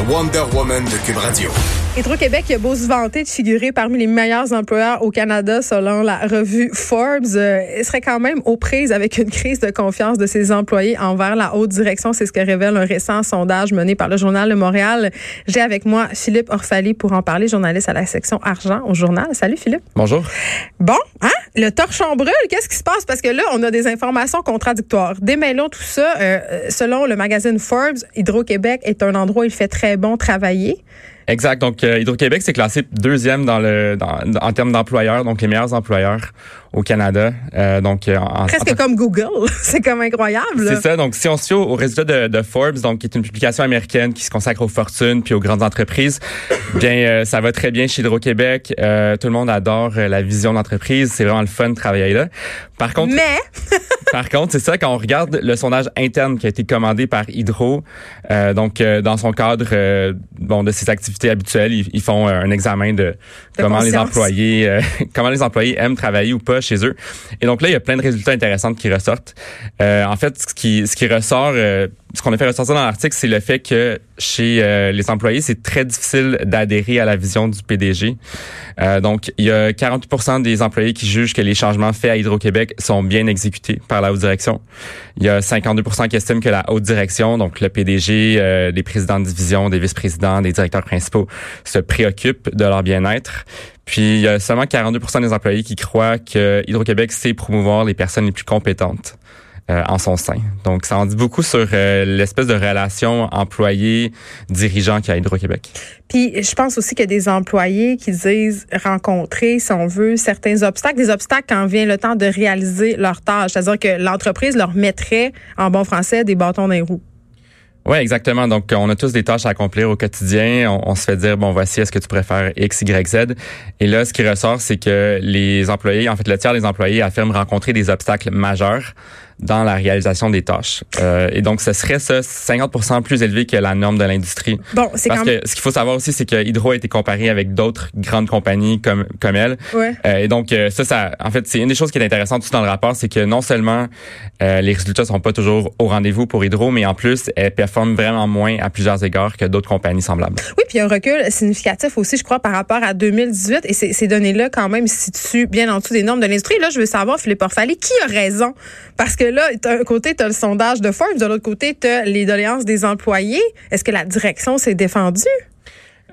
Wonder Woman de Cube Radio. Hydro-Québec a beau se vanter de figurer parmi les meilleurs employeurs au Canada selon la revue Forbes, euh, serait quand même aux prises avec une crise de confiance de ses employés envers la haute direction. C'est ce que révèle un récent sondage mené par le Journal de Montréal. J'ai avec moi Philippe Orfali pour en parler, journaliste à la section argent au journal. Salut Philippe. Bonjour. Bon, hein? Le torchon brûle, qu'est-ce qui se passe? Parce que là, on a des informations contradictoires. Démêlons tout ça. Euh, selon le magazine Forbes, Hydro-Québec est un endroit où il fait très bon travailler. Exact. Donc, euh, Hydro-Québec, c'est classé deuxième dans le dans, en termes d'employeurs, donc les meilleurs employeurs au Canada. Euh, donc, euh, en, Presque comme Google. c'est comme incroyable. C'est ça. Donc, si on se fie aux, résultats de, de, Forbes, donc qui est une publication américaine qui se consacre aux fortunes puis aux grandes entreprises, bien, euh, ça va très bien chez Hydro-Québec. tout le monde adore la vision d'entreprise. C'est vraiment le fun de travailler là. Par contre... Mais... par contre, c'est ça, quand on regarde le sondage interne qui a été commandé par Hydro, donc dans son cadre bon de ses activités habituelles, ils, font un examen de, de comment les employés comment les employés aiment travailler ou pas chez eux. Et donc là, il y a plein de résultats intéressants qui ressortent. Euh, en fait, ce qui, ce qui ressort, euh, ce qu'on a fait ressortir dans l'article, c'est le fait que chez euh, les employés, c'est très difficile d'adhérer à la vision du PDG. Euh, donc, il y a 48% des employés qui jugent que les changements faits à Hydro-Québec sont bien exécutés par la haute direction. Il y a 52% qui estiment que la haute direction, donc le PDG, euh, les présidents de division, des vice-présidents, des directeurs principaux, se préoccupent de leur bien-être. Puis il y a seulement 42 des employés qui croient que Hydro-Québec sait promouvoir les personnes les plus compétentes. Euh, en son sein. Donc, ça en dit beaucoup sur euh, l'espèce de relation employé-dirigeant qu'il y a à Hydro-Québec. Puis, je pense aussi qu'il y a des employés qui disent rencontrer, si on veut, certains obstacles, des obstacles quand vient le temps de réaliser leur tâche. C'est-à-dire que l'entreprise leur mettrait, en bon français, des bâtons dans les roues. Oui, exactement. Donc, on a tous des tâches à accomplir au quotidien. On, se fait dire, bon, voici, est-ce que tu préfères X, Y, Z? Et là, ce qui ressort, c'est que les employés, en fait, le tiers des employés affirment rencontrer des obstacles majeurs dans la réalisation des tâches. Euh, et donc, ce serait ça 50% plus élevé que la norme de l'industrie. Bon, c'est Parce que ce qu'il faut savoir aussi, c'est que Hydro a été comparé avec d'autres grandes compagnies comme comme elle. Ouais. Euh, et donc, euh, ça, ça, en fait, c'est une des choses qui est intéressante aussi dans le rapport, c'est que non seulement euh, les résultats sont pas toujours au rendez-vous pour Hydro, mais en plus, elle performe vraiment moins à plusieurs égards que d'autres compagnies semblables. Oui, puis un recul significatif aussi, je crois, par rapport à 2018. Et ces, ces données-là, quand même, se situent bien en dessous des normes de l'industrie. Là, je veux savoir, Philippe Orfali, qui a raison? Parce que là, d'un côté, tu as le sondage de Forbes, de l'autre côté, tu as les doléances des employés. Est-ce que la direction s'est défendue?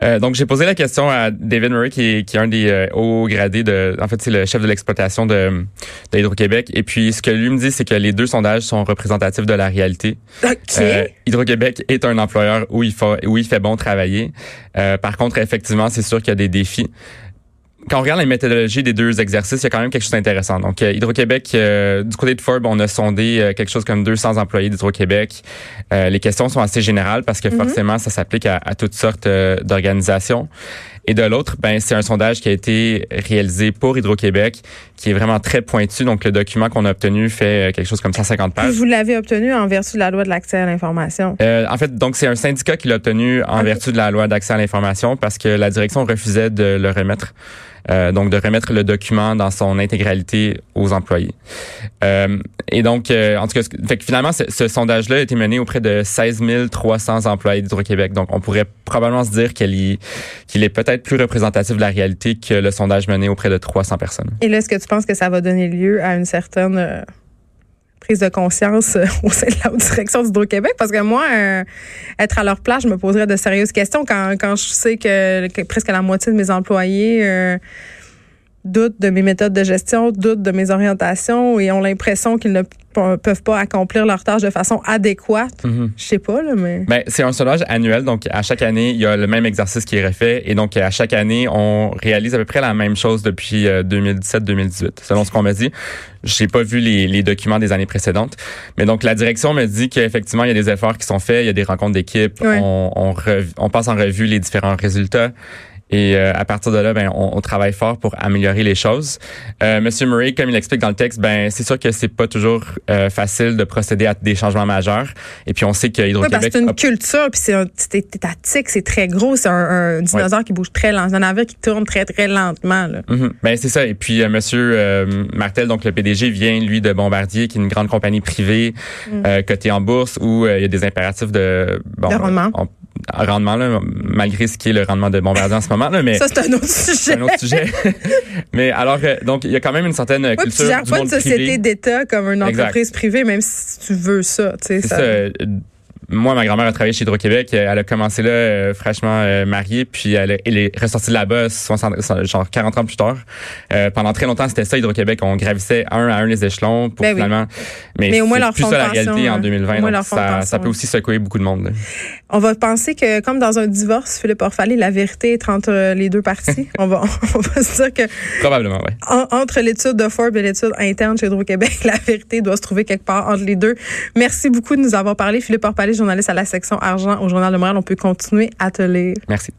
Euh, donc, j'ai posé la question à David Murray, qui est, qui est un des euh, hauts gradés de, en fait, c'est le chef de l'exploitation de, de Hydro-Québec. Et puis, ce que lui me dit, c'est que les deux sondages sont représentatifs de la réalité. Euh, Hydro-Québec est un employeur où il fait, où il fait bon travailler. Par contre, effectivement, c'est sûr qu'il y a des défis quand on regarde les méthodologies des deux exercices, il y a quand même quelque chose d'intéressant. Donc, euh, Hydro-Québec, euh, du côté de Forbes, on a sondé euh, quelque chose comme 200 employés d'Hydro-Québec. les questions sont assez générales parce que mm-hmm. forcément, ça s'applique à, toutes sortes d'organisations. Et de l'autre, ben c'est un sondage qui a été réalisé pour Hydro-Québec, qui est vraiment très pointu. Donc, le document qu'on a obtenu fait quelque chose comme 150 pages. vous l'avez obtenu en vertu de la loi de l'accès à l'information. en fait, donc c'est un syndicat qui l'a obtenu en vertu de la loi d'accès à l'information parce que la direction refusait de le remettre. Euh, donc de remettre le document dans son intégralité aux employés. Euh, et donc, euh, en tout cas, fait que finalement, ce, sondage-là a été mené auprès de 16 300 employés d'Hydro-Québec. Donc, on pourrait probablement se dire qu'il est peut-être plus représentatif de la réalité que le sondage mené auprès de 300 personnes. Et là, est-ce que tu penses que ça va donner lieu à une certaine prise de conscience euh, au sein de la haute direction d'Hydro-Québec? Parce que moi, euh, être à leur place, je me poserais de sérieuses questions quand, quand je sais que, presque la moitié de mes employés euh, doutent de mes méthodes de gestion, doutent de mes orientations et ont l'impression qu'ils ne peuvent pas accomplir leur tâche de façon adéquate. Mhm. Je sais pas, là, mais... Ben, c'est un sondage annuel, donc à chaque année, il y a le même exercice qui est refait. Et donc, à chaque année, on réalise à peu près la même chose depuis 2017-2018, selon ce qu'on m'a dit. J'ai pas vu les, les, documents des années précédentes. Mais donc, la direction me dit qu'effectivement, il y a des efforts qui sont faits, il y a des rencontres d'équipe, on, on, on passe en revue les différents résultats. Et euh, à partir de là, ben, on, on, travaille fort pour améliorer les choses. Euh, Monsieur Murray, comme il explique dans le texte, ben c'est sûr que c'est pas toujours euh, facile de procéder à des changements majeurs. Et puis on sait que Hydro-Québec... Oui, c'est une culture, puis c'est étatique, c'est très gros. C'est un, un, dinosaure qui bouge très lentement, un navire qui tourne très, très lentement. Là. Mm -hmm. Ben c'est ça. Et puis euh, Monsieur euh, Martel, donc le PDG, vient, lui, de Bombardier, qui est une grande compagnie privée mm. cotée en bourse, où il y a des impératifs de... Bon, de rendement. On, rendement, là, malgré ce qui est le rendement de Bombardier en ce moment. Là, mais ça, c'est un autre sujet. Un autre sujet. mais alors, euh, donc, il y a quand même une certaine ouais, culture. Tu gères pas une société d'État comme une entreprise exact. privée, même si tu veux ça. C'est ça. ça. Moi, ma grand-mère a travaillé chez Hydro-Québec. Elle a commencé là, euh, fraîchement euh, mariée, puis elle, elle, est ressortie de là-bas 60, genre 40 ans plus tard. Euh, pendant très longtemps, c'était ça, Hydro-Québec. On gravissait un à un les échelons pour ben finalement... Oui. Mais, mais au moins leur plus ça la réalité en hein. 2020. Donc ça, ça peut aussi secouer beaucoup de monde. Là. On va penser que, comme dans un divorce, Philippe Orphalie, la vérité est entre les deux parties. on, va, on va se dire que... Probablement, oui. En, entre l'étude de Forbes et l'étude interne chez Hydro-Québec, la vérité doit se trouver quelque part entre les deux. Merci beaucoup de nous avoir parlé. Philippe Orphalie, journaliste à la section argent au Journal de Montréal. On peut continuer à te lire. Merci.